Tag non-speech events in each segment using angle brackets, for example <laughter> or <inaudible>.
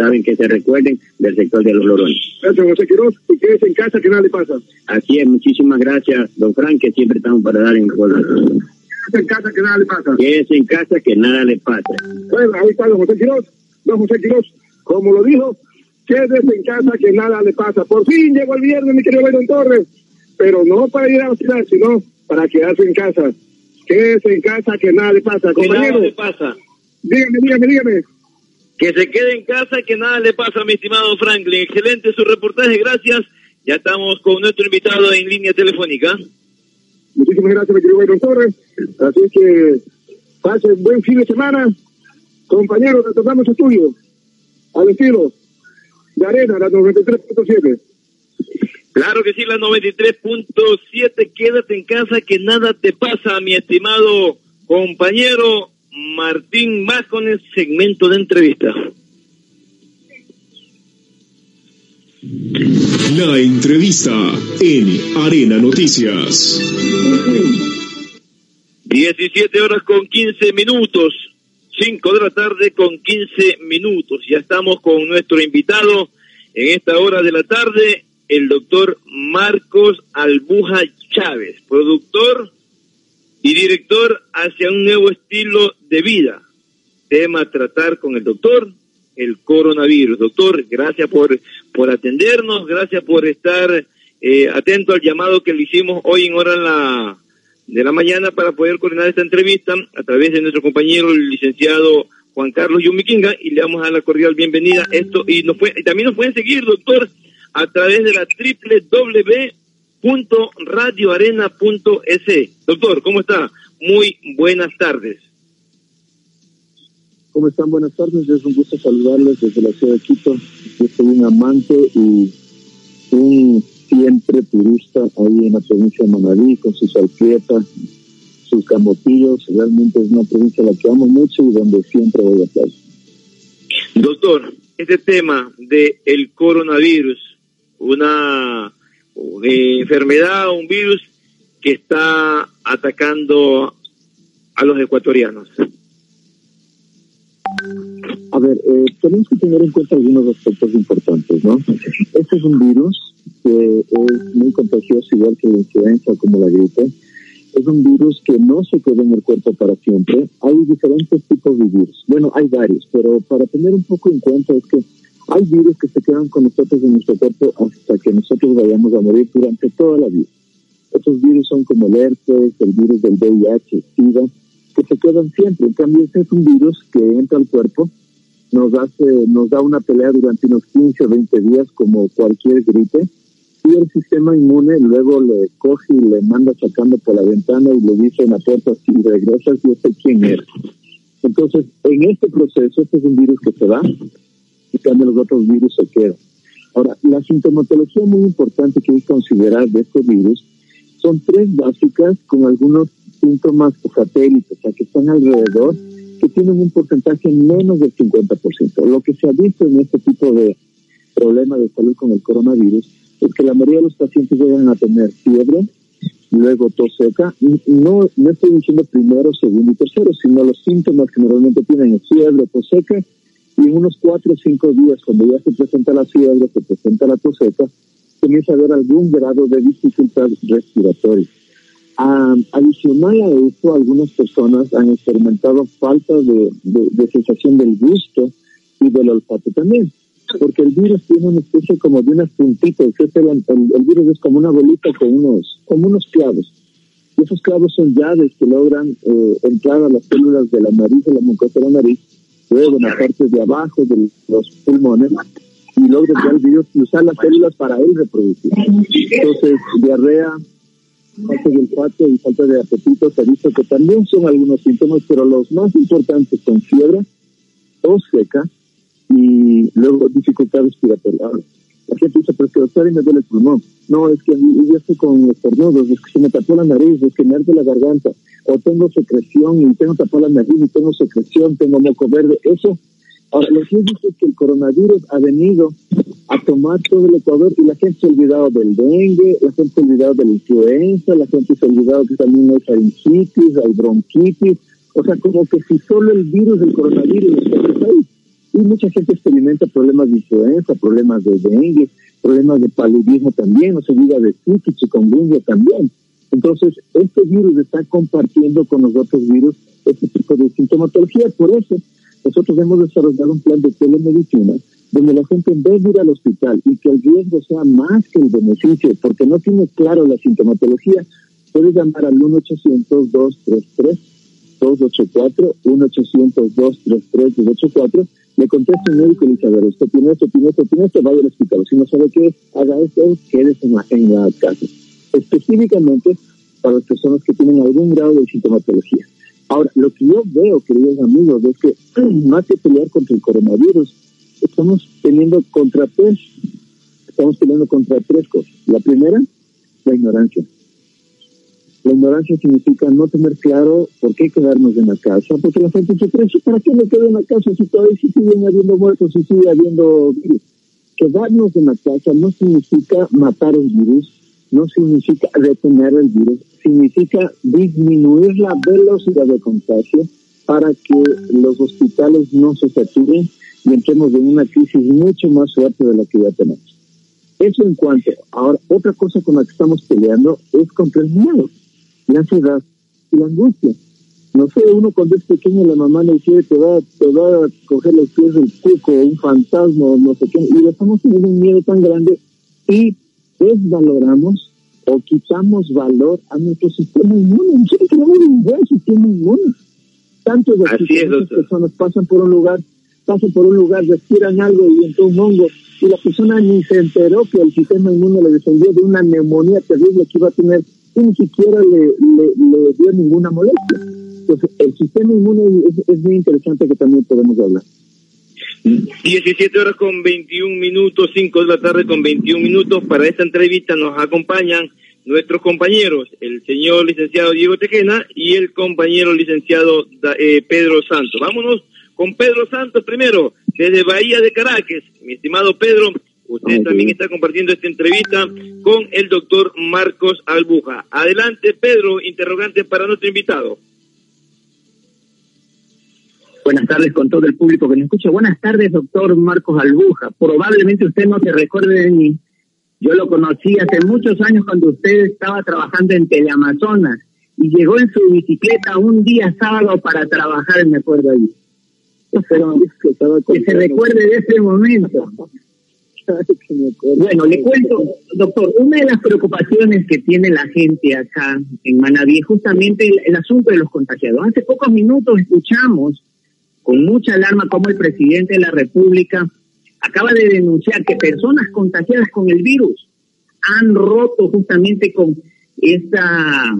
saben que se recuerden del sector de los Lorones. Gracias, José Quiroz. Y quédese en casa, que nada le pasa. Así es, muchísimas gracias, don Frank, que siempre estamos para dar información. Quédese en casa, que nada le pasa. Quédese en casa, que nada le pasa. Bueno, ahí está don José Quiroz. Don José Quiroz, como lo dijo, quédese en casa, que nada le pasa. Por fin llegó el viernes, mi querido Byron Torres. Pero no para ir a la ciudad, sino para quedarse en casa. Quédese en casa, que nada le pasa. Que nada Compañero, le pasa. dígame, dígame, dígame. Que se quede en casa, que nada le pasa, mi estimado Franklin. Excelente su reportaje, gracias. Ya estamos con nuestro invitado en línea telefónica. Muchísimas gracias, mi querido Byron Torres. Así es que pasen buen fin de semana. Compañeros, retornamos a estudio. Al estilo de Arena, la 93.7. Claro que sí, la 93.7. Quédate en casa, que nada te pasa, mi estimado compañero Martín Más con el segmento de entrevista. La entrevista en Arena Noticias. 17 horas con 15 minutos. 5 de la tarde con 15 minutos. Ya estamos con nuestro invitado en esta hora de la tarde, el doctor Marcos Albuja Chávez, productor y director hacia un nuevo estilo de vida. Tema tratar con el doctor, el coronavirus. Doctor, gracias por, por atendernos, gracias por estar eh, atento al llamado que le hicimos hoy en hora la, de la mañana para poder coordinar esta entrevista a través de nuestro compañero, el licenciado Juan Carlos Yumiquinga, y le damos a la cordial bienvenida. Esto, y, nos fue, y también nos pueden seguir, doctor, a través de la www.radioarena.es. Doctor, ¿cómo está? Muy buenas tardes. ¿Cómo están? Buenas tardes. Es un gusto saludarles desde la ciudad de Quito. Yo soy un amante y un siempre turista ahí en la provincia de Manabí con sus alquietas, sus camotillos. Realmente es una provincia a la que amo mucho y donde siempre voy a estar. Doctor, este tema del el coronavirus, una eh, enfermedad, un virus que está atacando a los ecuatorianos. A ver, eh, tenemos que tener en cuenta algunos aspectos importantes, ¿no? Este es un virus que es muy contagioso, igual que la influenza, como la gripe. Es un virus que no se queda en el cuerpo para siempre. Hay diferentes tipos de virus. Bueno, hay varios, pero para tener un poco en cuenta es que hay virus que se quedan con nosotros en nuestro cuerpo que nosotros vayamos a morir durante toda la vida. Estos virus son como el herpes, el virus del VIH, SIDA, que se quedan siempre. En cambio, este es un virus que entra al cuerpo, nos, hace, nos da una pelea durante unos 15 o 20 días como cualquier gripe, y el sistema inmune luego le coge y le manda sacando por la ventana y le dice en la puerta, si regresas, yo sé quién eres. Entonces, en este proceso, este es un virus que se va, y cambio los otros virus se quedan. Ahora, la sintomatología muy importante que hay que considerar de este virus son tres básicas con algunos síntomas satélites, o sea, que están alrededor, que tienen un porcentaje menos del 50%. Lo que se ha visto en este tipo de problemas de salud con el coronavirus es que la mayoría de los pacientes llegan a tener fiebre, luego tos seca, no, no estoy diciendo primero, segundo y tercero, sino los síntomas que normalmente tienen es fiebre, tos seca, y en unos cuatro o cinco días, cuando ya se presenta la fiebre, se presenta la tos seca, comienza a haber algún grado de dificultad respiratoria. Ah, adicional a esto, algunas personas han experimentado falta de, de, de sensación del gusto y del olfato también porque el virus tiene una especie como de unas puntitas, el, el, el, virus es como una bolita con unos, como unos clavos. Y esos clavos son llaves que logran eh, entrar a las células de la nariz, de la mucosa de la nariz, luego en la parte de abajo de los pulmones, y logran ya el virus y usar las células para él reproducir. Entonces, diarrea, falta de olfato y falta de apetito, se ha visto que también son algunos síntomas, pero los más importantes son fiebre, tos seca, y luego dificultad respiratoria. La gente dice, pero es que doctor, y me duele el pulmón. No, es que yo estoy con estornudos, es que se me tapó la nariz, es que me arde la garganta, o tengo secreción y tengo tapado la nariz y tengo secreción, tengo moco verde. Eso, ahora, lo que es que el coronavirus ha venido a tomar todo el Ecuador y la gente se ha olvidado del dengue, la gente se ha olvidado de la influenza, la gente se ha olvidado que también hay faringitis, hay bronquitis, o sea, como que si solo el virus del coronavirus está ahí y mucha gente experimenta problemas de influenza, problemas de dengue, problemas de paludismo también, no se diga de con chikungunya también. Entonces, este virus está compartiendo con los otros virus este tipo de sintomatología. Por eso, nosotros hemos desarrollado un plan de telemedicina donde la gente en vez de ir al hospital y que el riesgo sea más que el beneficio, porque no tiene claro la sintomatología, puede llamar al 1-800-233-284, 1-800-233-284, le contesta un médico y dice, a ver, usted tiene esto, tiene esto, tiene esto, vaya al hospital. Si no sabe qué, haga esto, quédese en la, en la casa. Específicamente para las personas que tienen algún grado de sintomatología. Ahora, lo que yo veo, queridos amigos, es que <clears throat> más que pelear contra el coronavirus, estamos teniendo contra tres, estamos peleando contra tres cosas. La primera, la ignorancia. La ignorancia significa no tener claro por qué quedarnos en la casa, porque la gente dice, ¿para qué me quedo en la casa si todavía siguen habiendo muertos, si sigue habiendo virus? Quedarnos en la casa no significa matar el virus, no significa detener el virus, significa disminuir la velocidad de contagio para que los hospitales no se saturen y entremos en una crisis mucho más fuerte de la que ya tenemos. Eso en cuanto. Ahora, otra cosa con la que estamos peleando es contra el miedo, la ansiedad y la angustia. No sé, uno cuando es pequeño la mamá le dice te va, te va a coger los pies del cuco, un fantasma, no sé qué, y estamos teniendo un miedo tan grande y desvaloramos o quitamos valor a nuestro sistema inmune. Nosotros tenemos un buen sistema inmune. Tantos de las personas pasan por un lugar pasan por un lugar, respiran algo y entró un hongo, y la persona ni se enteró que el sistema inmune le defendió de una neumonía terrible que iba a tener, y ni siquiera le, le, dio ninguna molestia. Entonces, el sistema inmune es, muy interesante que también podemos hablar. 17 horas con 21 minutos, 5 de la tarde con 21 minutos. Para esta entrevista nos acompañan nuestros compañeros, el señor licenciado Diego Tejena y el compañero licenciado eh, Pedro Santos. Vámonos con Pedro Santos primero, desde Bahía de Caracas. Mi estimado Pedro, usted también está compartiendo esta entrevista con el doctor Marcos Albuja. Adelante, Pedro, interrogante para nuestro invitado. Buenas tardes con todo el público que nos escucha. Buenas tardes, doctor Marcos Albuja. Probablemente usted no se recuerde de mí. Yo lo conocí hace muchos años cuando usted estaba trabajando en Teleamazonas y llegó en su bicicleta un día sábado para trabajar, me acuerdo ahí que se recuerde de ese momento. <laughs> Bueno, le cuento, doctor, una de las preocupaciones que tiene la gente acá en Manaví es justamente el, asunto de los contagiados. Hace pocos minutos escuchamos con mucha alarma cómo el presidente de la República acaba de denunciar que personas contagiadas con el virus han roto justamente con esta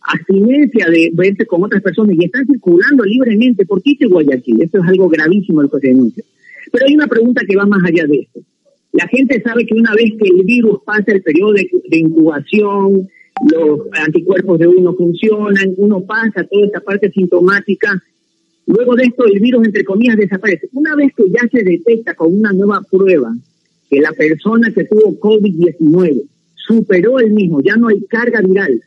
abstinencia de verse con otras personas y están circulando libremente por Quito Guayaquil. Esto es algo gravísimo lo que se denuncia. Pero hay una pregunta que va más allá de esto. La gente sabe que una vez que el virus pasa el periodo de, incubación, los anticuerpos de uno funcionan, uno pasa toda esta parte sintomática, luego de esto el virus, entre comillas, desaparece. Una vez que ya se detecta con una nueva prueba que la persona que tuvo COVID-19 superó el mismo, ya no hay carga viral,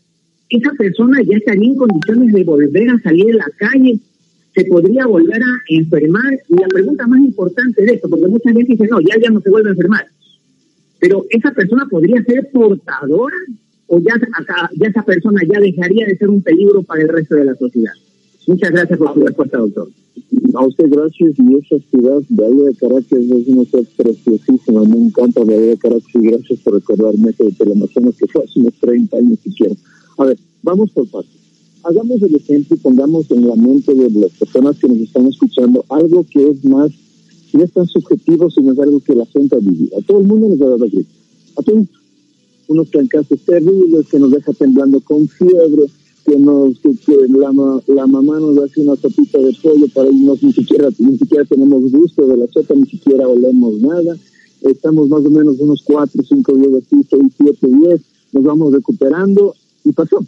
esa persona ya estaría en condiciones de volver a salir de la calle, se podría volver a enfermar. Y la pregunta más importante de esto, porque mucha gente dice, no, ya, ya no se vuelve a enfermar. Pero esa persona podría ser portadora o ya, ya esa persona ya dejaría de ser un peligro para el resto de la sociedad. Muchas gracias por su respuesta, doctor. A usted gracias y esa ciudad Bahía de Caracas es una ciudad preciosísima, me encanta Bahía de Caracas y gracias por recordarme eso de Telemazonas que fue hace unos 30 años siquiera. A ver, vamos por partes. Hagamos el ejemplo y pongamos en la mente de las personas que nos están escuchando algo que es más, no es tan subjetivo, sino es algo que la gente ha vivido. A todo el mundo nos ha dado gripe. A todos unos casos terribles que nos deja temblando con fiebre, que nos que, la, la, mamá nos hace una sopita de pollo para irnos ni siquiera ni siquiera tenemos gusto de la sopa ni siquiera olemos nada estamos más o menos unos cuatro cinco días así seis siete diez nos vamos recuperando y pasó.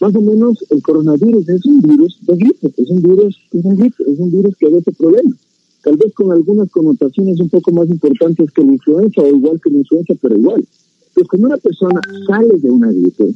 Más o menos el coronavirus es un virus de gripe, es un virus de gripe, es un virus que da ese problema. Tal vez con algunas connotaciones un poco más importantes que la influenza o igual que la influenza, pero igual. Pues cuando una persona sale de una gripe,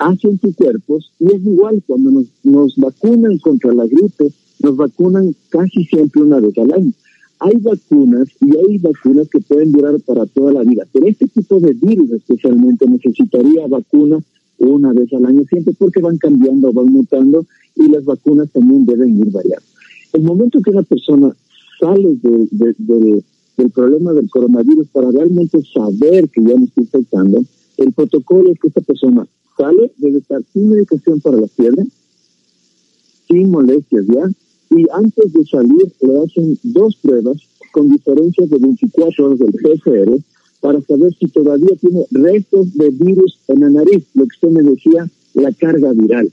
anticuerpos y es igual cuando nos, nos vacunan contra la gripe, nos vacunan casi siempre una vez al año. hay vacunas y hay vacunas que pueden durar para toda la vida, pero este tipo de virus especialmente necesitaría vacuna una vez al año siempre porque van cambiando, van mutando y las vacunas también deben ir variando. El momento que una persona sale del problema del coronavirus para realmente saber que ya no está infectando, el protocolo es que esta persona sale, debe estar sin medicación para la fiebre, sin molestias ya, y antes de salir le hacen dos pruebas con diferencias de 24 horas del PCR para saber si todavía tiene restos de virus en la nariz, lo que usted me decía, la carga viral.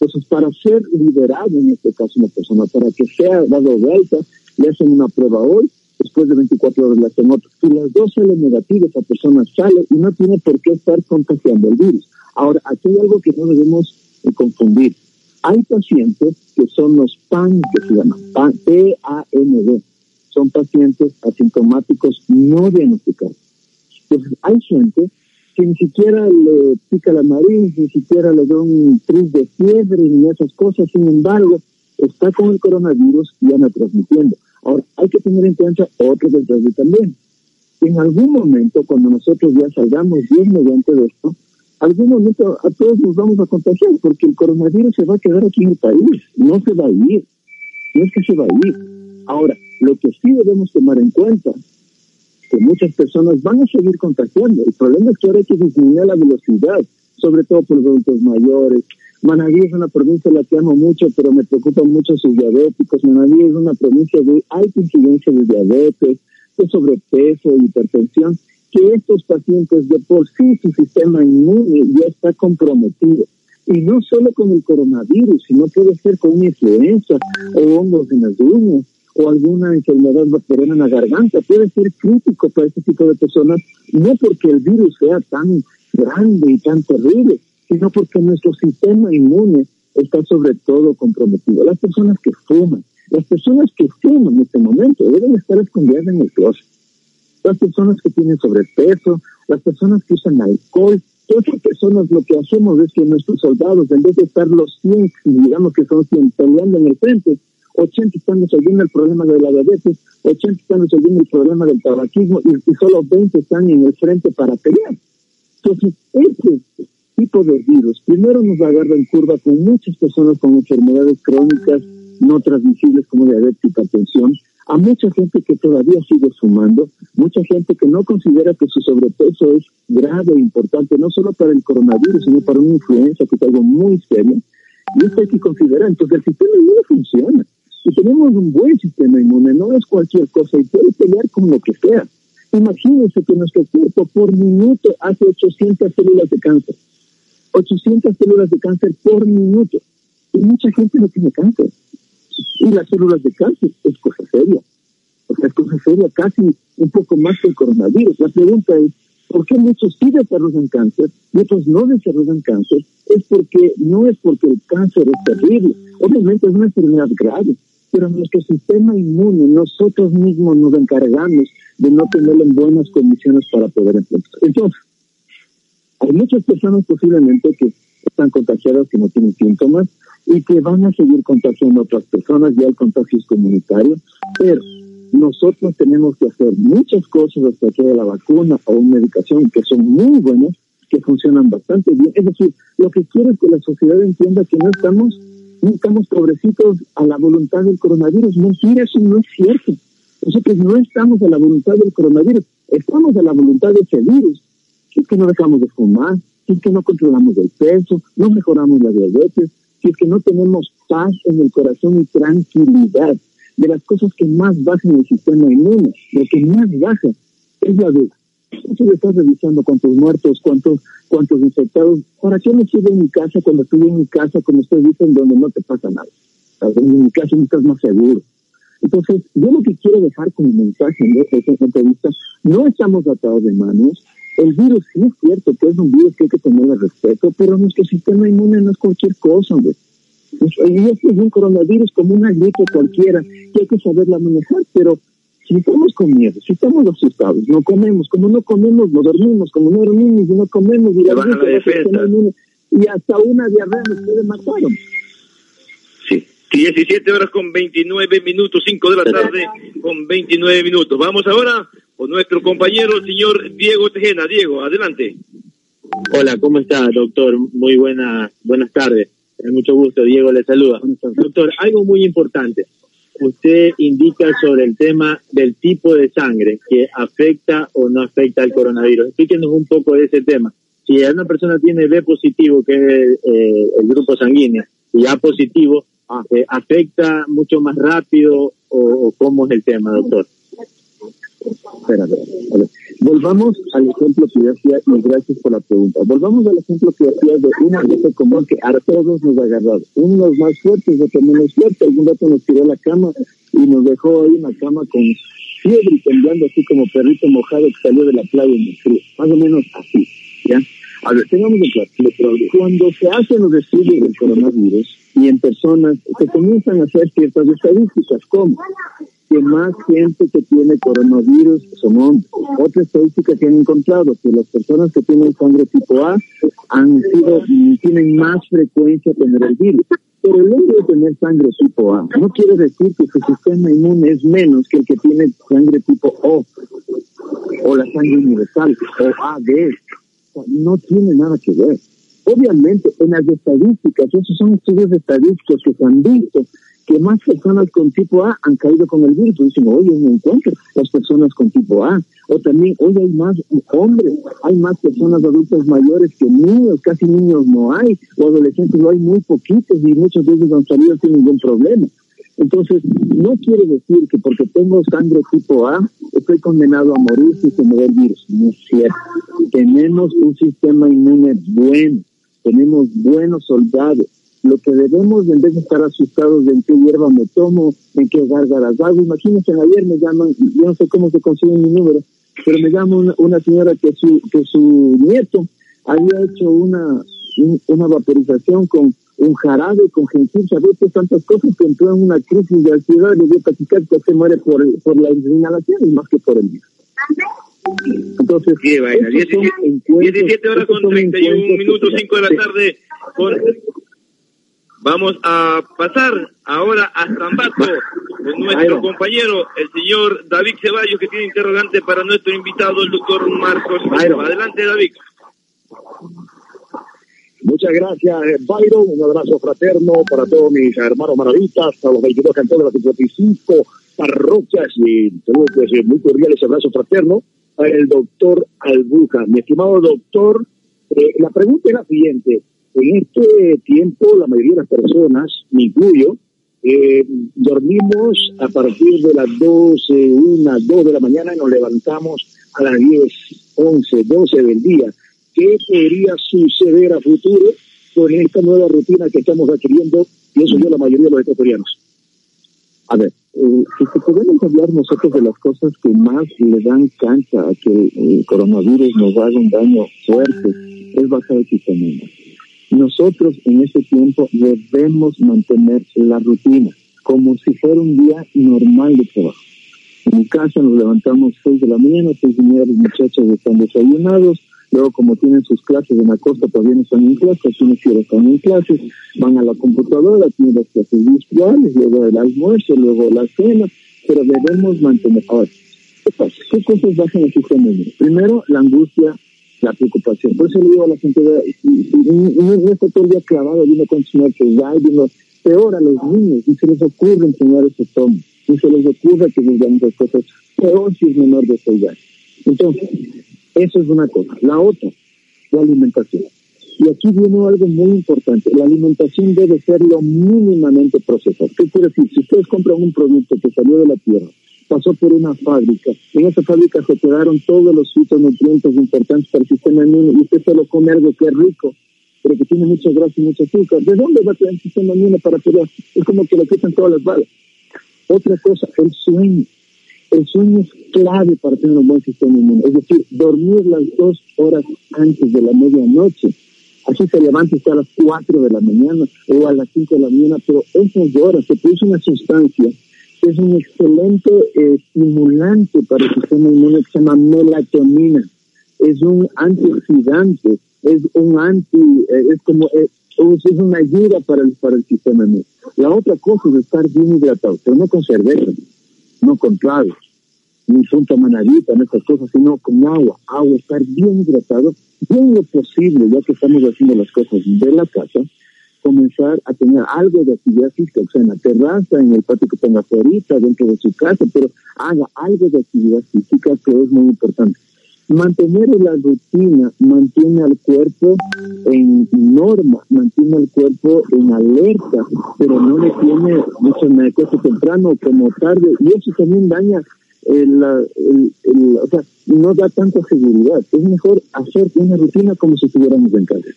Entonces, para ser liberado, en este caso, una persona, para que sea dado vuelta, le hacen una prueba hoy, después de 24 horas le hacen otra. Si las dos salen negativas, esa persona sale y no tiene por qué estar contagiando el virus. Ahora, aquí hay algo que no debemos confundir. Hay pacientes que son los PAN, que se llaman P-A-N-D. Son pacientes asintomáticos no diagnosticados. Entonces, hay gente que ni siquiera le pica la nariz, ni siquiera le da un tris de fiebre, ni esas cosas. Sin embargo, está con el coronavirus y anda transmitiendo. Ahora, hay que tener en cuenta otro detalle también. En algún momento, cuando nosotros ya salgamos bien mediante de esto, algún momento a todos nos vamos a contagiar porque el coronavirus se va a quedar aquí en el país, no se va a ir, no es que se va a ir. Ahora, lo que sí debemos tomar en cuenta que muchas personas van a seguir contagiando. El problema es que ahora hay que disminuir la velocidad, sobre todo por los adultos mayores. Manaví es una provincia la que amo mucho, pero me preocupan mucho sus diabéticos. Manaví es una provincia de alta incidencia de diabetes, de sobrepeso, hipertensión que estos pacientes de por sí su sistema inmune ya está comprometido. Y no solo con el coronavirus, sino puede ser con una influenza o hongos en las uñas o alguna enfermedad bacteriana en la garganta. Puede ser crítico para este tipo de personas, no porque el virus sea tan grande y tan terrible, sino porque nuestro sistema inmune está sobre todo comprometido. Las personas que fuman, las personas que fuman en este momento deben estar escondidas en el closet las personas que tienen sobrepeso, las personas que usan alcohol, todas esas personas lo que hacemos es que nuestros soldados, en vez de estar los 100, digamos que son 100 peleando en el frente, 80 están resolviendo el problema de la diabetes, 80 están resolviendo el problema del tabaquismo y, solo 20 están en el frente para pelear. Entonces, este tipo de virus primero nos agarra en curva con muchas personas con enfermedades crónicas no transmisibles como diabetes y hipertensión, a mucha gente que todavía sigue fumando, mucha gente que no considera que su sobrepeso es grave e importante, no solo para el coronavirus, sino para una influenza, que es algo muy serio. Y esto hay que considerar. Entonces, el sistema inmune funciona. Y tenemos un buen sistema inmune, no es cualquier cosa, y puede pelear con lo que sea. Imagínense que nuestro cuerpo por minuto hace 800 células de cáncer. 800 células de cáncer por minuto. Y mucha gente no tiene cáncer y las células de cáncer seria. O sea, es cosa seria casi un poco más que el coronavirus. La pregunta es, ¿por qué muchos sí desarrollan cáncer y otros no desarrollan cáncer? Es porque no es porque el cáncer es terrible. Obviamente es una enfermedad grave, pero nuestro sistema inmune, nosotros mismos nos encargamos de no tenerlo en buenas condiciones para poder enfrentar. Entonces, hay muchas personas posiblemente que están contagiadas que no tienen síntomas, y que van a seguir contagiando a otras personas, ya el contagio es comunitario, pero nosotros tenemos que hacer muchas cosas hasta que la vacuna o medicación que son muy buenas, que funcionan bastante bien. Es decir, lo que quiero es que la sociedad entienda que no estamos, no estamos pobrecitos a la voluntad del coronavirus. Mentira, eso no es cierto. Nosotros no estamos a la voluntad del coronavirus, estamos a la voluntad de ese virus. Si es que no dejamos de fumar, si es que no controlamos el peso, no mejoramos la diabetes, si es que no tenemos paz en el corazón y tranquilidad, de las cosas que más bajan el sistema inmune, lo que más baja es la duda. Entonces estás revisando cuántos muertos, cuántos, cuántos infectados. ¿Para qué me sirve en mi casa cuando estoy en mi casa, como ustedes dicen, donde no te pasa nada? En mi casa no estás más seguro. Entonces, yo lo que quiero dejar como mensaje en esta entrevista, no estamos atados de manos, el virus sí es cierto que es un virus que hay que tenerle respeto, pero nuestro sistema inmune no es cualquier cosa, güey. Y este es un coronavirus como una gripe cualquiera que hay que saberla manejar, pero si estamos con miedo, si estamos asustados, no comemos, como no comemos, no dormimos, como no dormimos y no comemos, y, la la y hasta una diarrea nos puede matar. Sí. 17 horas con 29 minutos, 5 de la tarde con 29 minutos. Vamos ahora con nuestro compañero, el señor Diego Tejena. Diego, adelante. Hola, ¿cómo está, doctor? Muy buena, buenas tardes. Mucho gusto, Diego le saluda. Doctor, algo muy importante. Usted indica sobre el tema del tipo de sangre que afecta o no afecta al coronavirus. Explíquenos un poco de ese tema. Si una persona tiene B positivo, que es eh, el grupo sanguíneo, y A positivo, ¿afecta mucho más rápido o, cómo es el tema, doctor? Espérate, Volvamos al ejemplo que yo hacía, y gracias por la pregunta. Volvamos al ejemplo que hacía de una gripe común que a todos nos ha agarrado. Unos más fuertes, otros menos fuertes. Algún rato nos tiró la cama y nos dejó ahí una cama con fiebre y temblando así como perrito mojado que salió de la playa en el frío. Más o menos así, ¿ya? A ver, tengamos en claro, cuando se hacen los estudios del coronavirus y en personas, se comienzan a hacer ciertas estadísticas, como que más gente que tiene coronavirus son hombres. Otra estadística que han encontrado que las personas que tienen sangre tipo A han sido, tienen más frecuencia tener el virus. Pero el hecho de tener sangre tipo A no quiere decir que su sistema inmune es menos que el que tiene sangre tipo O o la sangre universal o AB no tiene nada que ver. Obviamente, en las estadísticas, esos son estudios estadísticos que se han visto que más personas con tipo A han caído con el virus. Dicen, oye, no encuentro las personas con tipo A. O también, oye, hay más hombres, hay más personas adultas mayores que niños, casi niños no hay, o adolescentes no hay muy poquitos y muchos de ellos han salido sin ningún problema. Entonces, no quiere decir que porque tengo sangre tipo A, estoy condenado a morir si se me da el virus. No es cierto. Tenemos un sistema inmune bueno, tenemos buenos soldados. Lo que debemos, en vez de estar asustados de en qué hierba me tomo, en qué gárgaras hago, imagínense, ayer me llaman, yo no sé cómo se consigue mi número, pero me llama una, señora que su, que su nieto había hecho una, una vaporización con un jarabe con había hecho tantas cosas que entró en una crisis de ansiedad y dio que se muere por, por la inhalación y más que por el virus. Entonces, 17, horas con 31 minutos, 5 de la tarde. Vamos a pasar ahora a Zambato con nuestro compañero, el señor David Ceballos, que tiene interrogante para nuestro invitado, el doctor Marcos. Adelante, David. Muchas gracias, eh, Byron. Un abrazo fraterno para todos mis hermanos maravitas, a los 22 cantores de las 55 parroquias y saludos pues, muy cordiales, abrazo fraterno el doctor Albuja. Mi estimado doctor, eh, la pregunta es la siguiente. En este tiempo, la mayoría de las personas, me incluyo, eh, dormimos a partir de las 12, 1, 2 de la mañana y nos levantamos a las 10, 11, 12 del día. ¿Qué podría suceder a futuro con esta nueva rutina que estamos adquiriendo? Pienso yo la mayoría de los ecuatorianos. A ver, eh, si podemos hablar nosotros de las cosas que más le dan cancha a que el coronavirus nos haga un daño fuerte, es bajar el sistema Nosotros en este tiempo debemos mantener la rutina como si fuera un día normal de trabajo. En mi casa nos levantamos seis de la mañana, seis y media los muchachos están desayunados, Luego, como tienen sus clases en la costa, todavía no están en clases, unos que están en clases, van a la computadora, tienen las clases virtuales, luego el almuerzo, luego la cena, pero debemos mantener. Ahora, ¿qué pasa? ¿Qué cosas bajan el sistema Primero, la angustia, la preocupación. Por eso le digo a la gente, no está todo el día clavado viendo consumir que ya viendo peor a los niños, ni se les ocurre enseñar ese tono, ni se les ocurre que digan esas cosas, peor si es menor de esa edad. Entonces, eso es una cosa. La otra, la alimentación. Y aquí viene algo muy importante. La alimentación debe ser lo mínimamente procesada. ¿Qué quiere decir? Si ustedes compran un producto que salió de la tierra, pasó por una fábrica, en esa fábrica se quedaron todos los fitonutrientes importantes para el sistema inmune y usted solo come algo que es rico, pero que tiene mucha grasa y mucho azúcar. ¿De dónde va a tener el sistema inmune para poder? Es como que le quitan todas las balas. Otra cosa, el sueño. El sueño clave para tener un buen sistema inmune. Es decir, dormir las dos horas antes de la medianoche. Así se levanta a las cuatro de la mañana o a las cinco de la mañana, pero esas horas se produce una sustancia que es un excelente eh, estimulante para el sistema inmune que se llama melatonina. Es un antioxidante, es un anti, eh, es como, eh, es una ayuda para el, para el sistema inmune. La otra cosa es estar bien hidratado, pero no con cerveza, no con tragos, ni punta manadita, en estas cosas, sino con agua. Agua, estar bien hidratado, bien lo posible, ya que estamos haciendo las cosas de la casa, comenzar a tener algo de actividad física, o sea, en la terraza, en el patio que tenga afuera, dentro de su casa, pero haga algo de actividad física que es muy importante. Mantener la rutina mantiene al cuerpo en norma, mantiene al cuerpo en alerta, pero no le tiene mucho cosa temprano como tarde, y eso también daña el, el, o sea, no da tanta seguridad. Es mejor hacer una rutina como si estuviéramos en casa.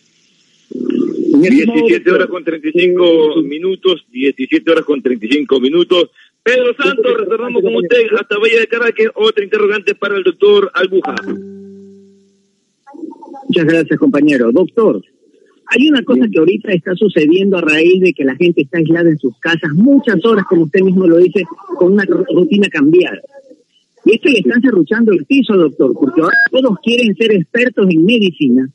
17 horas con 35 minutos, 17 horas con 35 minutos. Pedro Santos, retornamos con usted hasta Valle de Caracas. Otra interrogante para el doctor Albuja. Muchas gracias, compañero. Doctor, hay una cosa que ahorita está sucediendo a raíz de que la gente está aislada en sus casas muchas horas, como usted mismo lo dice, con una rutina cambiada. Y esto le están cerruchando el piso, doctor, porque ahora todos quieren ser expertos en medicina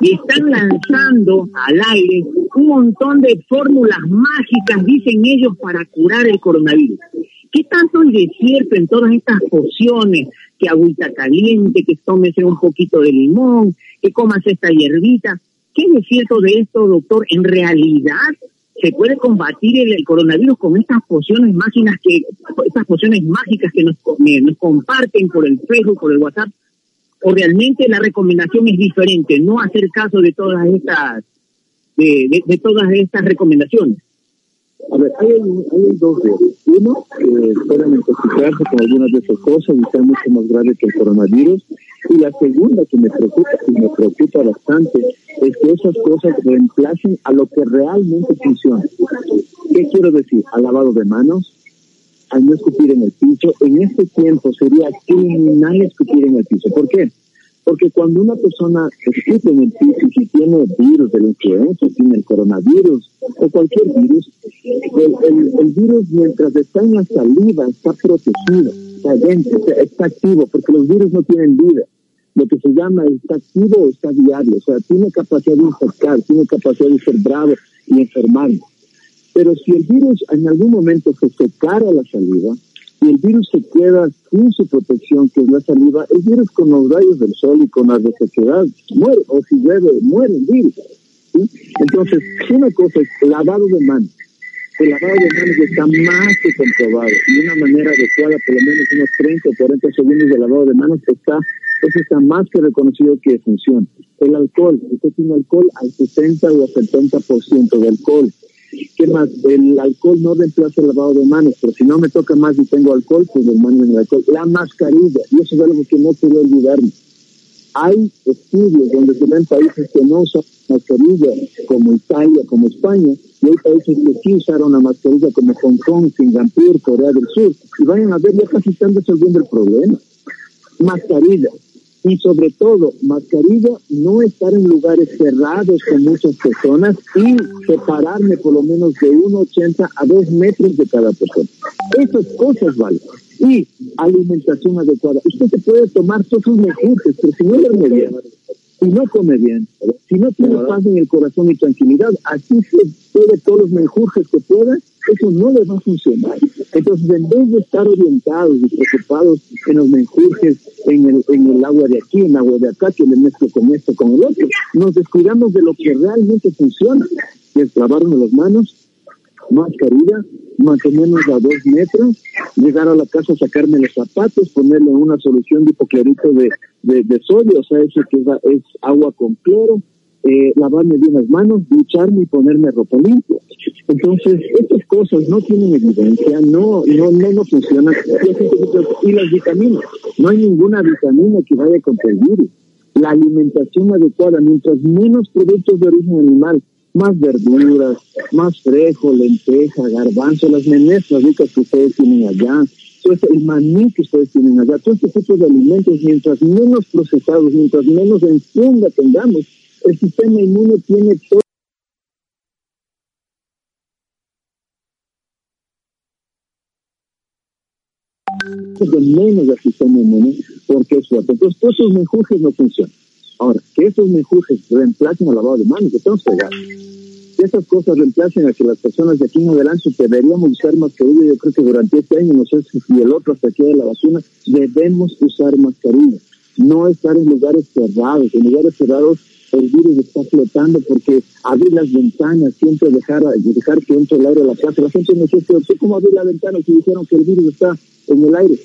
y están lanzando al aire un montón de fórmulas mágicas, dicen ellos, para curar el coronavirus. ¿Qué tanto es de cierto en todas estas pociones? Que agüita caliente, que tómese un poquito de limón, que comas esta hierbita. ¿Qué es cierto de esto, doctor? En realidad, se puede combatir el, coronavirus con estas pociones mágicas que estas pociones mágicas que nos, nos comparten por el Facebook, por el WhatsApp o realmente la recomendación es diferente, no hacer caso de todas estas de, todas estas recomendaciones. A ver, hay, hay dos de Uno, que pueden intoxicarse con algunas de esas cosas y sea mucho más grave que el coronavirus. Y la segunda que me preocupa, que me preocupa bastante, es que esas cosas reemplacen a lo que realmente funciona. ¿Qué quiero decir? Al lavado de manos, al no escupir en el piso, en este tiempo sería criminal escupir en el piso. ¿Por qué? Porque cuando una persona escupe en el piso si tiene virus de la influenza, tiene el coronavirus o cualquier virus, el, virus mientras está en la saliva está protegido, está dentro, está, activo, porque los virus no tienen vida lo que se llama está activo o está diario, o sea, tiene capacidad de infectar, tiene capacidad de ser bravo y enfermarnos. Pero si el virus en algún momento se secara la saliva y el virus se queda sin su protección, que es la saliva, el virus con los rayos del sol y con la resequedad muere, o si llueve, muere el virus. Entonces, una cosa es lavado de manos. El lavado de manos está más que comprobado y una manera adecuada, por lo menos unos 30 o 40 segundos de lavado de manos, está, eso está más que reconocido que funciona. El alcohol, usted tiene alcohol al 60 o al 70% de alcohol ¿Qué más? El alcohol no reemplaza el lavado de manos, pero si no me toca más y tengo alcohol, pues el mando en el alcohol. La mascarilla, y eso es algo que no quiero olvidarme. Hay estudios donde se ven países que no usan mascarilla, como Italia, como España, y hay países que sí usaron la mascarilla, como Hong Kong, Singapur, Corea del Sur, y vayan a ver, ya casi están resolviendo el problema. Mascarilla, y sobre todo, mascarilla, no estar en lugares cerrados con muchas personas y separarme por lo menos de 1,80 a 2 metros de cada persona. Esas cosas valen. Y alimentación adecuada. Usted se puede tomar todos sus mejores, pero si no duerme bien, si no come bien, si no tiene paz en el corazón y tranquilidad, así se puede todos los menjurjes que pueda, eso no le va a funcionar. Entonces, en vez de estar orientados y preocupados en los menjurjes, en el, en el agua de aquí, en el agua de acá, que le mezclo con esto, con el otro, nos descuidamos de lo que realmente funciona, que es lavarnos las manos, mascarilla, mantenernos a dos metros, llegar a la casa, sacarme los zapatos, ponerle una solución de hipoclorito de, de, sodio, o sea, eso que es, agua con cloro, eh, lavarme bien las manos, ducharme y ponerme ropa limpia. Entonces, estas cosas no tienen evidencia, no, no, no, no funcionan. Y las vitaminas, no hay ninguna vitamina que vaya contra el virus. La alimentación adecuada, mientras menos productos de origen animal, más verduras, más frejo, lenteja, garbanzo, las menestras ricas que ustedes tienen allá, este, el maní que ustedes tienen allá, todo este tipo de alimentos, mientras menos procesados, mientras menos en tengamos, el sistema inmune tiene todo de menos del sistema inmune porque es fuerte. Entonces, todos esos menjurjes no funcionan. Ahora, ¿qué estos menjurjes reemplacen al lavado de manos, que estamos pegados. Que estas cosas reemplacen a que las personas de aquí en adelante deberíamos usar mascarilla. Yo creo que durante este año, no sé si el otro hasta aquí de la vacuna, debemos usar mascarilla. No estar en lugares cerrados. En lugares cerrados el virus está flotando porque abrir las ventanas, siempre dejar, dejar que entre el aire a la casa. La gente me dice, ¿cómo abrir la ventana si dijeron que el virus está en el aire?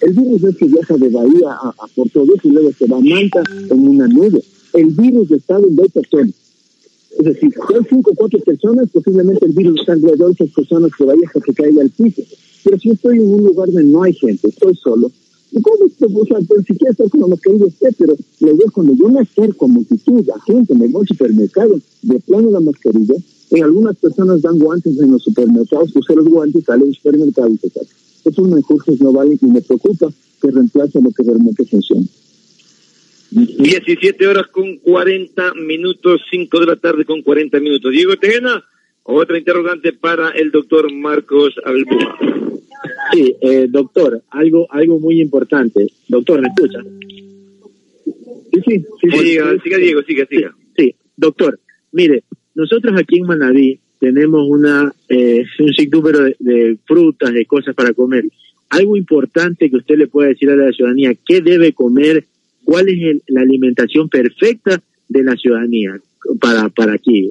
el virus es que viaja de Bahía a, Puerto Rico y luego se va a Manta en una nube. El virus está donde hay personas. Es decir, si hay cinco o cuatro personas, posiblemente el virus está alrededor de esas personas que vaya hasta que caiga al piso. Pero si estoy en un lugar donde no hay gente, estoy solo, ¿Cómo se o sea, pues, si quiere estar con la mascarilla usted, pero le digo, cuando yo me acerco multitud, a gente, me voy al supermercado, de plano la mascarilla, en algunas personas dan guantes en los supermercados, usted los guantes, sale al supermercado y se saca. Esos mensajes no valen y me preocupa que reemplace lo que realmente funciona. 17 horas con 40 minutos, 5 de la tarde con 40 minutos. Diego Tejena, otra interrogante para el doctor Marcos Albúa. Sí, eh, doctor, algo algo muy importante. Doctor, ¿me escucha? Sí, sí, sí. siga, siga, Diego, siga, siga. Sí, doctor, mire, nosotros aquí en Manaví tenemos una eh, un sinnúmero de, de, frutas, de cosas para comer. Algo importante que usted le pueda decir a la ciudadanía, ¿qué debe comer? ¿Cuál es la alimentación perfecta de la ciudadanía para, para aquí?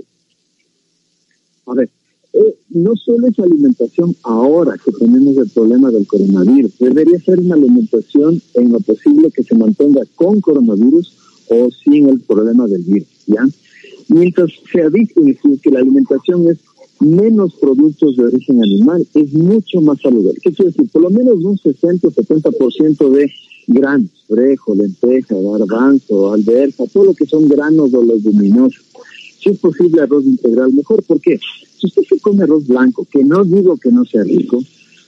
A ver, eh, no solo es alimentación ahora que tenemos el problema del coronavirus, debería ser una alimentación en lo posible que se mantenga con coronavirus o sin el problema del virus, ¿ya? Mientras se ha visto que la alimentación es menos productos de origen animal, es mucho más saludable. ¿Qué quiere decir? Por lo menos un 60 o 70% de granos, frejo, lenteja, garbanzo, alberja, todo lo que son granos o leguminosos. Si es posible arroz integral, mejor. ¿Por qué? Si usted se come arroz blanco, que no digo que no sea rico,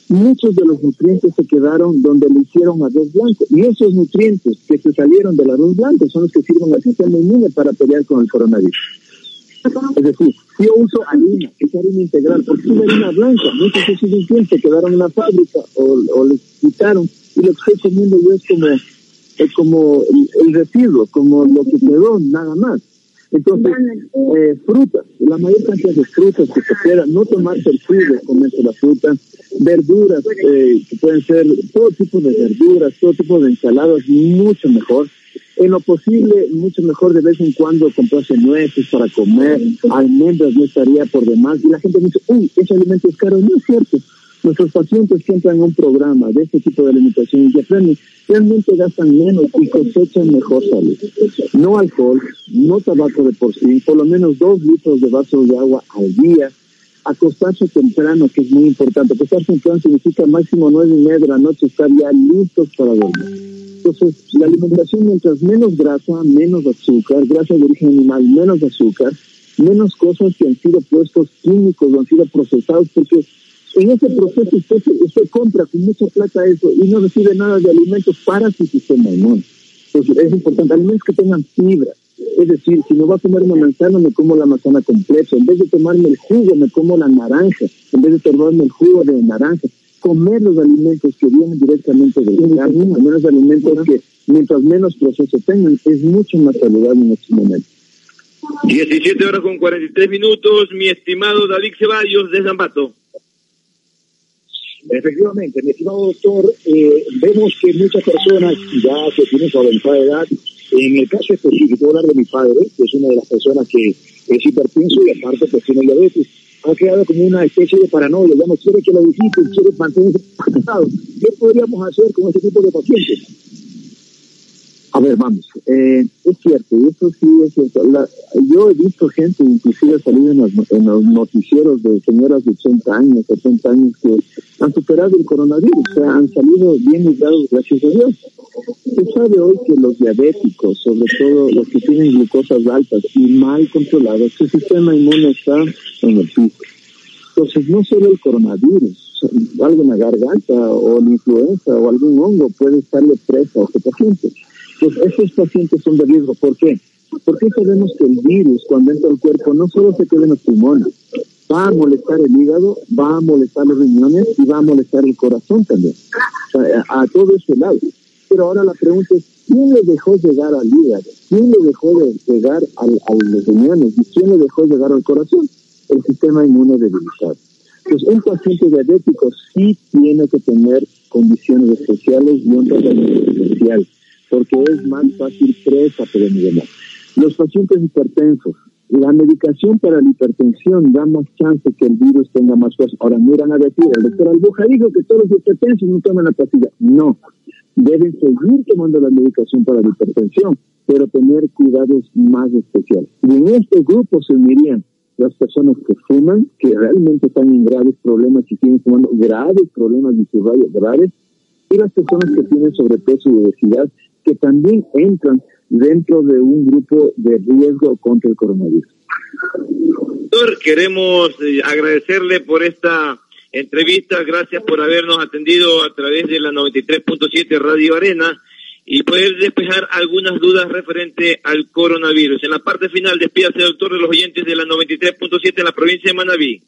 muchos de los nutrientes se quedaron donde le hicieron arroz blanco. Y esos nutrientes que se salieron del arroz blanco son los que sirven al sistema inmune para pelear con el coronavirus. Es decir, yo uso harina, es harina integral, porque es harina blanca, muchos de esos nutrientes quedaron en la fábrica o, o les quitaron y lo que estoy comiendo yo es como, es como el residuo, como lo que quedó, nada más. Entonces, eh, frutas, la mayor cantidad de frutas que se quieran, no tomarse el de comerse la fruta, verduras, eh, que pueden ser todo tipo de verduras, todo tipo de ensaladas, mucho mejor. En lo posible, mucho mejor de vez en cuando comprarse nueces para comer, almendras no estaría por demás. Y la gente dice, uy, ese alimento es caro. No es cierto. Nuestros pacientes que entran en un programa de este tipo de alimentación y realmente gastan menos y cosechan mejor salud. No alcohol, no tabaco de por sí, por lo menos dos litros de vaso de agua al día. Acostarse temprano, que es muy importante. Acostarse temprano significa máximo nueve y media de la noche estar ya listos para dormir. Entonces, la alimentación, mientras menos grasa, menos azúcar, grasa de origen animal, menos azúcar, menos cosas que han sido puestos químicos o han sido procesados, porque en ese proceso usted, usted compra con mucha plata eso y no recibe nada de alimentos para su sistema inmune. Entonces es importante, alimentos que tengan fibra. Es decir, si me voy a comer una manzana, me como la manzana completa. En vez de tomarme el jugo, me como la naranja. En vez de tomarme el jugo de naranja. Comer los alimentos que vienen directamente del carne, comer los alimentos que mientras menos proceso tengan, es mucho más saludable en este momento. 17 horas con 43 minutos, mi estimado David Ceballos de Zambato. Efectivamente, mi estimado doctor, eh, vemos que muchas personas ya que tienen su avanzada edad, en el caso específico, hablar de mi padre, que es una de las personas que es hipertenso y aparte pues tiene diabetes, ha quedado como una especie de paranoia, ya no quiere que lo visiten, quiere mantenerse ¿Qué podríamos hacer con este tipo de pacientes? A ver, vamos, eh, es cierto, eso sí es cierto. yo he visto gente, inclusive salir en, en, los noticieros de señoras de 80 años, 70 años, que han superado el coronavirus, o sea, han salido bien librados, gracias a Dios. Se sabe hoy que los diabéticos, sobre todo los que tienen glucosas altas y mal controladas, su sistema inmune está en el piso. Entonces, no solo el coronavirus, la garganta o la influenza o algún hongo puede estarle presa a este paciente pues esos pacientes son de riesgo. ¿Por qué? Porque sabemos que el virus cuando entra al cuerpo no solo se queda en los pulmones, va a molestar el hígado, va a molestar los riñones y va a molestar el corazón también. a, todo ese lado. Pero ahora la pregunta es, ¿qué ¿quién le dejó llegar al hígado? ¿Quién le dejó de llegar al, a los riñones? ¿Y quién le dejó llegar al corazón? El sistema inmune debilitado. Entonces, un paciente diabético sí tiene que tener condiciones especiales y un tratamiento especial, porque es más fácil presa. Los pacientes hipertensos, la medicación para la hipertensión da más chance que el virus tenga más fuerza. Ahora miran a decir, el doctor Albuja dijo que todos los hipertensos no toman la pastilla. No, deben seguir tomando la medicación para la hipertensión, pero tener cuidados más especiales. Y en este grupo se unirían las personas que fuman, que realmente están en graves problemas y tienen fumando graves problemas de graves, y las personas que tienen sobrepeso y obesidad, que también entran dentro de un grupo de riesgo contra el coronavirus. Doctor, queremos eh, agradecerle por esta entrevista, gracias por habernos atendido a través de la 93.7 Radio Arena y poder despejar algunas dudas referente al coronavirus. En la parte final, despídase, doctor, de los oyentes de la 93.7 en la provincia de Manabí.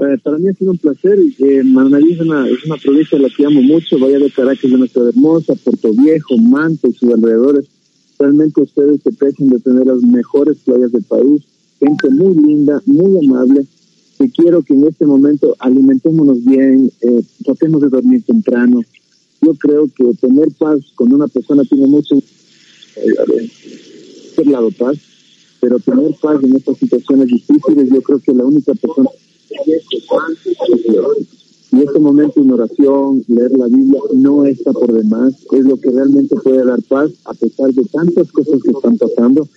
Eh, para mí ha sido un placer. Eh, es una, es una provincia a la que amo mucho. Vaya de Caracas de nuestra hermosa, Puerto Viejo, Manta y sus alrededores. Realmente ustedes se precian de tener las mejores playas del país. Gente muy linda, muy amable. Y quiero que en este momento alimentémonos bien, eh, tratemos de dormir temprano. Yo creo que tener paz con una persona tiene mucho. Eh, lado paz, pero tener paz en estas situaciones difíciles, yo creo que la única persona y este momento en oración, leer la Biblia, no está por demás, es lo que realmente puede dar paz a pesar de tantas cosas que están pasando.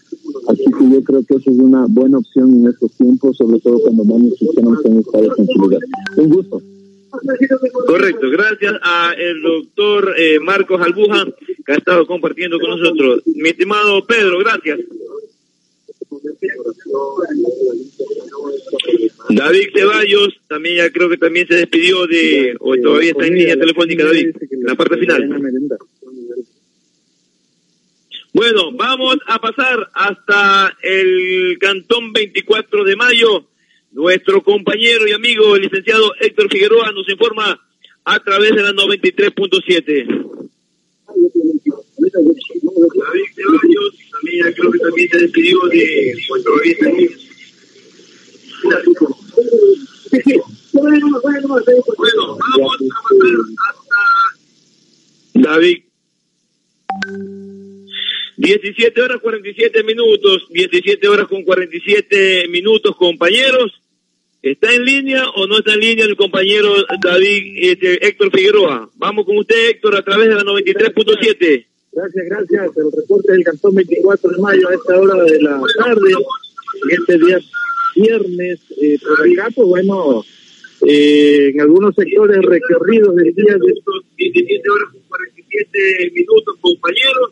Así que yo creo que eso es una buena opción en estos tiempos, sobre todo cuando vamos cristianos en estado de tranquilidad. Un gusto. Correcto, gracias a el doctor eh, Marcos Albuja que ha estado compartiendo con nosotros. Mi estimado Pedro, gracias. David Ceballos también ya creo que también se despidió de, o todavía está en línea telefónica, David, en la parte final. Bueno, vamos a pasar hasta el cantón 24 de mayo. Nuestro compañero y amigo, el licenciado Héctor Figueroa, nos informa a través de la 93.7. Ya creo que también se despidió de. Bueno, vamos a pasar hasta David. 17 horas 47 minutos, 17 horas con 47 minutos, compañeros. ¿Está en línea o no está en línea el compañero David este, Héctor Figueroa? Vamos con usted, Héctor, a través de la 93.7. Gracias, gracias. El reporte del Cantón 24 de mayo a esta hora de la tarde, en este día viernes, eh, por acá, pues bueno, eh, en algunos sectores recorridos del día de estos 17 horas con 47 minutos, compañeros.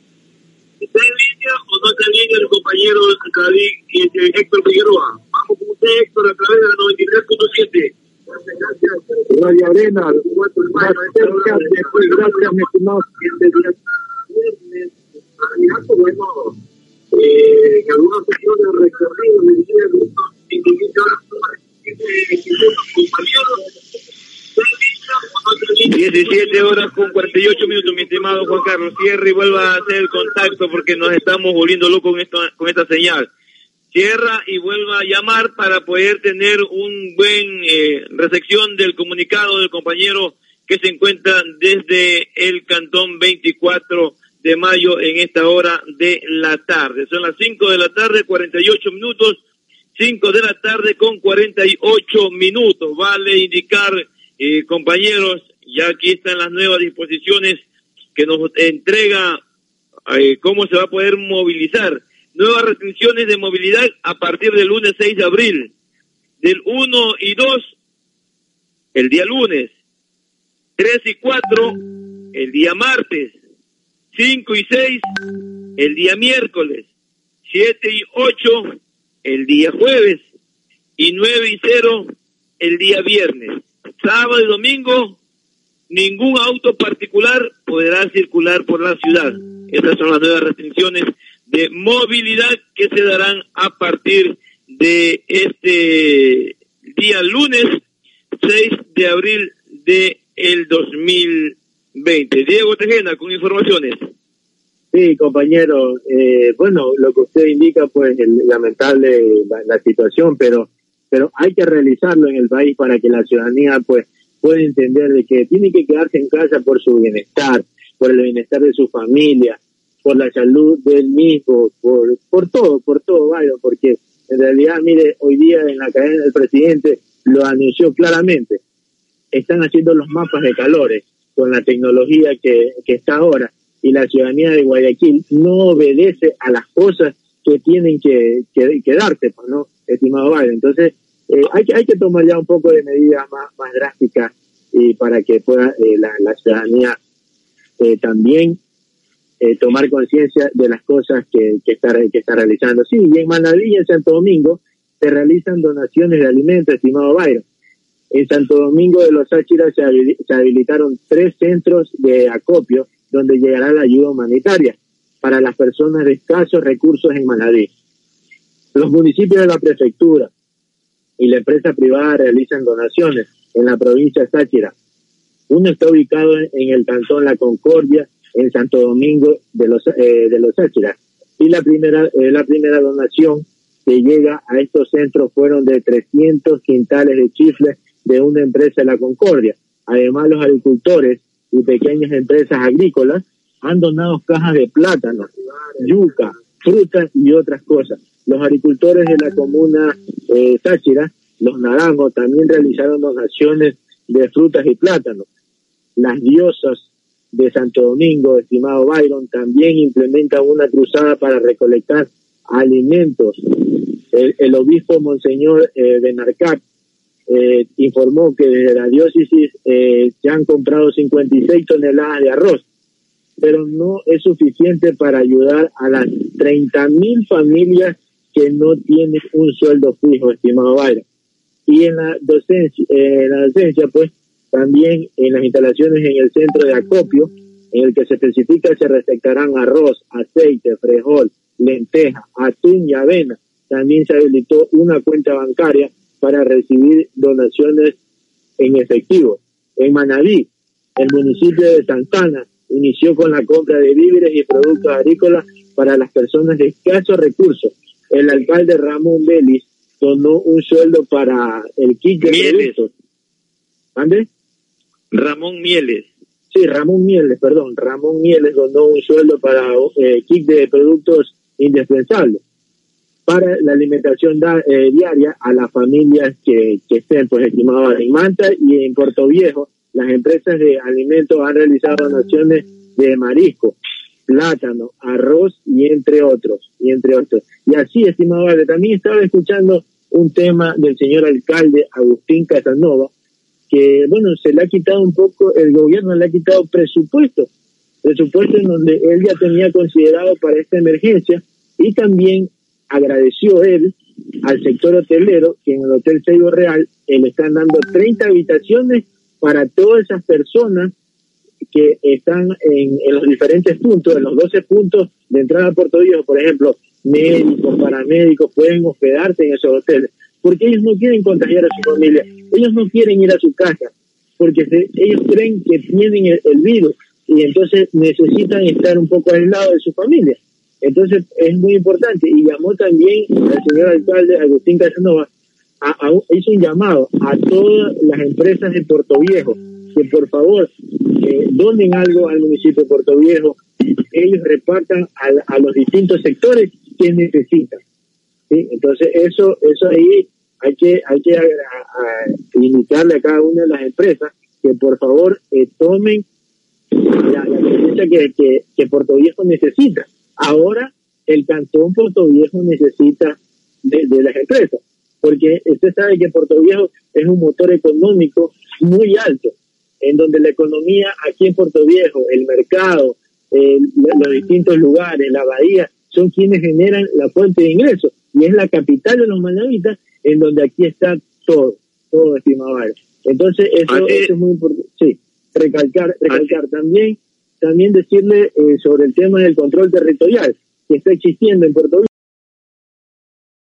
¿Está en línea o no está en línea el compañero David este, Héctor Figueroa? Vamos con usted, Héctor, a través de la 93.7. Gracias, gracias. Radio Arena, más cerca, después, gracias, mi estimado. Este día viernes, pues bueno, eh, en algunos sectores recorridos del día de estos 17 horas con 48 minutos, mi estimado Juan Carlos. Cierra y vuelva a hacer el contacto porque nos estamos volviendo locos con, esto, con esta señal. Cierra y vuelva a llamar para poder tener un buen eh, recepción del comunicado del compañero que se encuentra desde el cantón 24 de mayo en esta hora de la tarde. Son las 5 de la tarde, 48 minutos. 5 de la tarde con 48 minutos. Vale indicar, eh, compañeros, ya aquí están las nuevas disposiciones que nos entrega eh, cómo se va a poder movilizar. Nuevas restricciones de movilidad a partir del lunes 6 de abril. Del 1 y 2, el día lunes. 3 y 4, el día martes. 5 y 6, el día miércoles. 7 y 8, el día jueves y 9 y 0 el día viernes. Sábado y domingo ningún auto particular podrá circular por la ciudad. Estas son las nuevas restricciones de movilidad que se darán a partir de este día lunes 6 de abril de el 2020. 20. Diego Tejena, con informaciones. Sí, compañero. Eh, bueno, lo que usted indica, pues, es lamentable la, situación, pero, pero hay que realizarlo en el país para que la ciudadanía, pues, pueda entender de que tiene que quedarse en casa por su bienestar, por el bienestar de su familia, por la salud del mismo, por, por todo, por todo, vaya, porque en realidad, mire, hoy día en la cadena del presidente lo anunció claramente. Están haciendo los mapas de calores con la tecnología que, que está ahora y la ciudadanía de Guayaquil no obedece a las cosas que tienen que, que, darse, pues, ¿no? Estimado Biden. Entonces, eh, hay, que, hay que tomar ya un poco de medidas más, más drásticas y para que pueda eh, la, la, ciudadanía eh, también tomar conciencia de las cosas que, que, está, que está realizando. Sí, y en Manaví y en Santo Domingo se realizan donaciones de alimentos, estimado Byron. En Santo Domingo de los Áchiras se habilitaron tres centros de acopio donde llegará la ayuda humanitaria para las personas de escasos recursos en Manadí. Los municipios de la prefectura y la empresa privada realizan donaciones en la provincia de Sáchira. Uno está ubicado en el cantón La Concordia, en Santo Domingo de los eh, de los Sáchira. Y la primera eh, la primera donación que llega a estos centros fueron de 300 quintales de chifles de una empresa de La Concordia. Además, los agricultores y pequeñas empresas agrícolas han donado cajas de plátano, yuca, frutas y otras cosas. Los agricultores de la comuna eh, Táchira, los naranjos, también realizaron donaciones de frutas y plátanos. Las diosas de Santo Domingo, estimado Byron, también implementan una cruzada para recolectar alimentos. El, obispo Monseñor eh, Benarcat eh, informó que desde la diócesis eh, se han comprado 56 toneladas de arroz, pero no es suficiente para ayudar a las 30 mil familias que no tienen un sueldo fijo, estimado Bayra. Y en la docencia, en la docencia, pues, también en las instalaciones en el centro de acopio, en el que se especifica se respectarán arroz, aceite, frijol, lenteja, atún y avena. También se habilitó una cuenta bancaria para recibir donaciones en efectivo. En Manaví, el municipio de Santana inició con la compra de víveres y productos agrícolas para las personas de escasos recursos. El alcalde Ramón Vélez donó un sueldo para el kit de Mieles. productos. ¿Ande? Ramón Mieles. Sí, Ramón Mieles, perdón. Ramón Mieles donó un sueldo para eh, kit de productos indispensables para la alimentación eh, diaria a las familias que, estén, pues, estimadas en Manta y en Puerto Viejo. Las empresas de alimentos han realizado donaciones de marisco, plátano, arroz y entre otros, y entre otros. Y así, estimado también estaba escuchando un tema del señor alcalde Agustín Casanova, que, bueno, se le ha quitado un poco, el gobierno le ha quitado presupuesto, presupuesto en donde él ya tenía considerado para esta emergencia, y también agradeció él al sector hotelero que en el Hotel Seibo Real eh, le están dando 30 habitaciones para todas esas personas que están en, los diferentes puntos, en los 12 puntos de entrada a Puerto Viejo, por ejemplo, médicos, paramédicos pueden hospedarse en esos hoteles, porque ellos no quieren contagiar a su familia, ellos no quieren ir a su casa, porque ellos creen que tienen el, el virus y entonces necesitan estar un poco aislados de su familia. Entonces es muy importante y llamó también al señor alcalde Agustín Casanova, hizo un llamado a todas las empresas de Puerto Viejo que por favor eh, donen algo al municipio de Puerto Viejo, ellos repartan a, los distintos sectores que necesitan. Entonces eso eso ahí hay que hay que a, a cada una de las empresas que por favor eh, tomen la, la que Puerto Viejo necesita. Ahora el Cantón Puerto Viejo necesita de, las empresas, porque usted sabe que Puerto Viejo es un motor económico muy alto, en donde la economía aquí en Puerto Viejo, el mercado, los distintos lugares, la bahía, son quienes generan la fuente de ingresos. Y es la capital de los manavitas, en donde aquí está todo, todo estimado. Entonces, eso, eso es muy importante. Sí, recalcar, recalcar también también decirle eh, sobre el tema del control territorial que está existiendo en Puerto Rico.